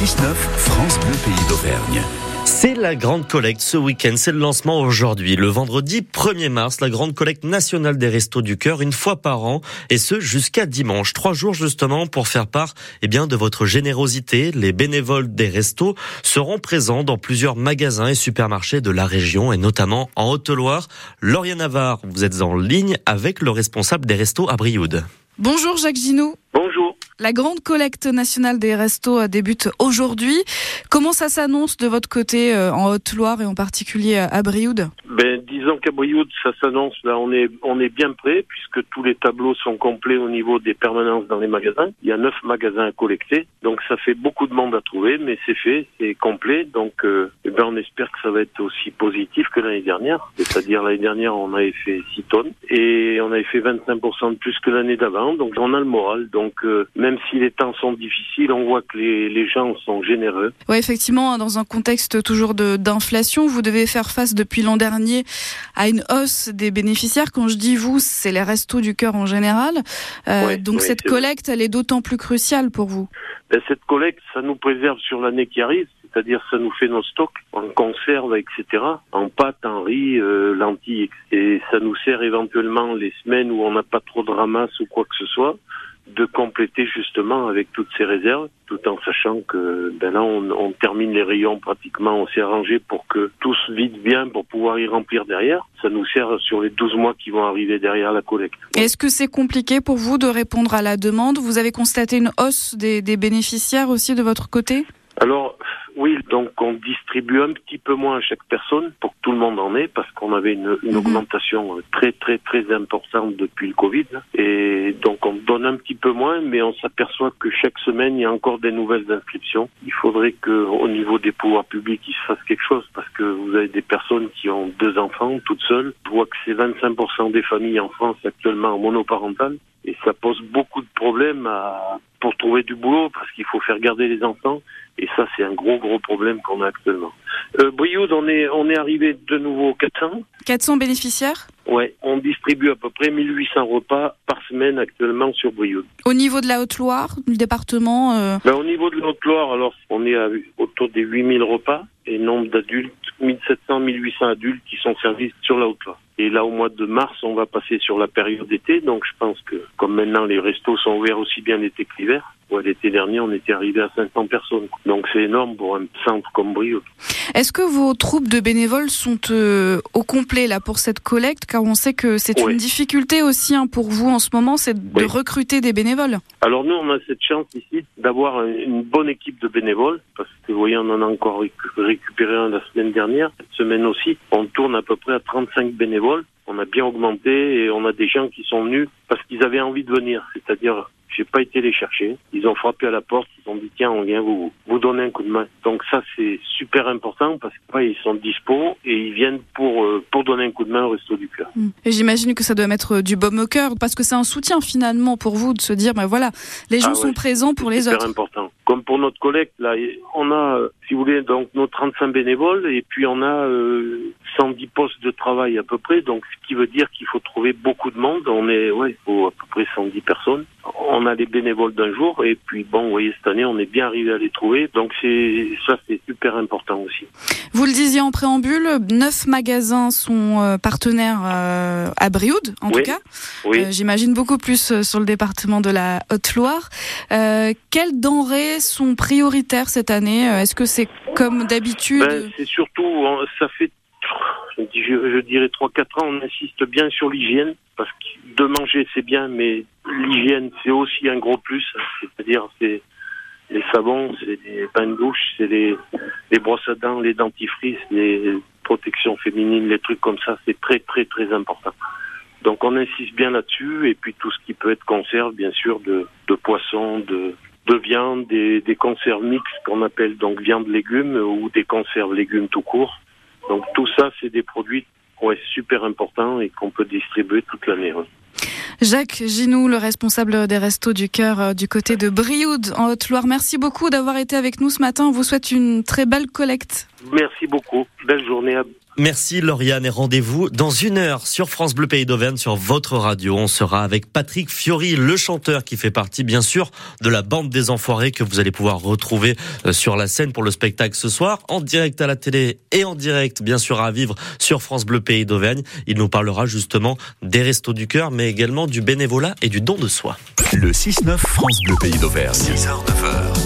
6-9, France Bleu Pays d'Auvergne. C'est la grande collecte ce week-end, c'est le lancement aujourd'hui. Le vendredi 1er mars, la grande collecte nationale des restos du cœur, une fois par an, et ce jusqu'à dimanche. Trois jours justement pour faire part eh bien, de votre générosité. Les bénévoles des restos seront présents dans plusieurs magasins et supermarchés de la région, et notamment en Haute-Loire. Lauriane Navarre, vous êtes en ligne avec le responsable des restos à Brioude. Bonjour Jacques Ginou. Bonjour. La grande collecte nationale des restos euh, débute aujourd'hui. Comment ça s'annonce de votre côté euh, en Haute-Loire et en particulier à Brioude? Ben, Disons qu'à Brioude, ça s'annonce, là on est, on est bien prêt puisque tous les tableaux sont complets au niveau des permanences dans les magasins. Il y a neuf magasins à collecter, donc ça fait beaucoup de monde à trouver, mais c'est fait, c'est complet, donc euh, eh ben, on espère que ça va être aussi positif que l'année dernière. C'est-à-dire l'année dernière on avait fait 6 tonnes et on avait fait 25% de plus que l'année d'avant, donc on a le moral. Donc même si les temps sont difficiles, on voit que les, gens sont généreux. Oui, effectivement, dans un contexte toujours d'inflation, vous devez faire face depuis l'an dernier à une hausse des bénéficiaires. Quand je dis vous, c'est les restos du cœur en général. Euh, donc cette collecte, elle est d'autant plus cruciale pour vous. Ben, cette collecte, ça nous préserve sur l'année qui arrive c'est-à-dire ça nous fait nos stocks en conserve, etc., en pâte, en riz, euh, lentilles, et ça nous sert éventuellement les semaines où on n'a pas trop de ramasse ou quoi que ce soit de compléter justement avec toutes ces réserves, tout en sachant que ben là on, on termine les rayons pratiquement, on s'est arrangé pour que tout se vide bien pour pouvoir y remplir derrière. Ça nous sert sur les 12 mois qui vont arriver derrière la collecte. Est-ce que c'est compliqué pour vous de répondre à la demande? Vous avez constaté une hausse des, des bénéficiaires aussi de votre côté? Alors, oui, donc on distribue un petit peu moins à chaque personne pour que tout le monde en ait, parce qu'on avait une, une mhm. augmentation très très très importante depuis le Covid. Et donc on donne un petit peu moins, mais on s'aperçoit que chaque semaine il y a encore des nouvelles inscriptions. Il faudrait que au niveau des pouvoirs publics il se fasse quelque chose, parce que vous avez des personnes qui ont deux enfants toutes seules. Je vois que c'est 25% des familles en France actuellement monoparentales. Et ça pose beaucoup de problèmes à, pour trouver du boulot parce qu'il faut faire garder les enfants. Et ça, c'est un gros, gros problème qu'on a actuellement. Euh, Brioude, on est, on est arrivé de nouveau 400. 400 bénéficiaires? Ouais, on distribue à peu près 1800 repas par semaine actuellement sur Brioude. Au niveau de la Haute-Loire, du département euh... ben, Au niveau de la Haute-Loire, alors, on est à, autour des 8000 repas et nombre d'adultes, 1700, 1800 adultes qui sont servis sur la Haute-Loire. Et là, au mois de mars, on va passer sur la période d'été. Donc, je pense que, comme maintenant les restos sont ouverts aussi bien l'été que l'hiver, l'été dernier, on était arrivé à 500 personnes. Donc, c'est énorme pour un centre comme Brioude. Est-ce que vos troupes de bénévoles sont euh, au complet là pour cette collecte? Car on sait que c'est une difficulté aussi hein, pour vous en ce moment, c'est de recruter des bénévoles. Alors nous, on a cette chance ici d'avoir une bonne équipe de bénévoles, parce que vous voyez, on en a encore récupéré un la semaine dernière. Cette semaine aussi, on tourne à peu près à 35 bénévoles. On a bien augmenté et on a des gens qui sont venus parce qu'ils avaient envie de venir, c'est-à-dire j'ai pas été les chercher. Ils ont frappé à la porte, ils ont dit tiens, on vient vous vous donner un coup de main. Donc ça c'est super important parce que ils sont dispo et ils viennent pour euh, pour donner un coup de main au resto du cœur. Mm. Et j'imagine que ça doit mettre du baume au cœur parce que c'est un soutien finalement pour vous de se dire ben voilà, les gens ah sont présents pour les autres. C'est important. Comme pour notre collecte là, on a euh, si vous voulez donc nos 35 bénévoles et puis on a euh, 110 postes de travail à peu près, donc ce qui veut dire qu'il faut trouver beaucoup de monde. On est, ouais, il faut à peu près 110 personnes. On a les bénévoles d'un jour, et puis bon, vous voyez, cette année, on est bien arrivé à les trouver, donc c'est ça, c'est super important aussi. Vous le disiez en préambule, neuf magasins sont euh, partenaires euh, à Brioude, en tout cas. Oui. Euh, j'imagine beaucoup plus sur le département de la Haute-Loire. quelles denrées sont prioritaires cette année? Est-ce que c'est comme d'habitude? Ben, C'est surtout, ça fait je, dirais 3-4 ans, on insiste bien sur l'hygiène, parce que de manger c'est bien, mais l'hygiène c'est aussi un gros plus, c'est-à-dire c'est les savons, c'est les bains de douche, c'est les, les brosses à dents, les dentifrices, les protections féminines, les trucs comme ça, c'est très très très important. Donc on insiste bien là-dessus, et puis tout ce qui peut être conserve, bien sûr, de, de poisson, de, de viande, des, des conserves mixtes qu'on appelle donc viande légumes ou des conserves légumes tout court. Donc tout ça, c'est des produits ouais, super importants et qu'on peut distribuer toute l'année. Jacques Ginou, le responsable des Restos du Cœur euh, du côté de Brioude en Haute-Loire. Merci beaucoup d'avoir été avec nous ce matin. On vous souhaite une très belle collecte. Merci beaucoup. Belle journée à Merci Lauriane et rendez-vous dans une heure sur France Bleu Pays d'Auvergne sur votre radio. On sera avec Patrick Fiori, le chanteur qui fait partie bien sûr de la bande des enfoirés que vous allez pouvoir retrouver euh, sur la scène pour le spectacle ce soir, en direct à la télé et en direct bien sûr à vivre sur France Bleu Pays d'Auvergne. Il nous parlera justement des restos du cœur mais également du bénévolat et du don de soi. Le 6-9 France Bleu Pays d'Auvergne. 6h, 9h.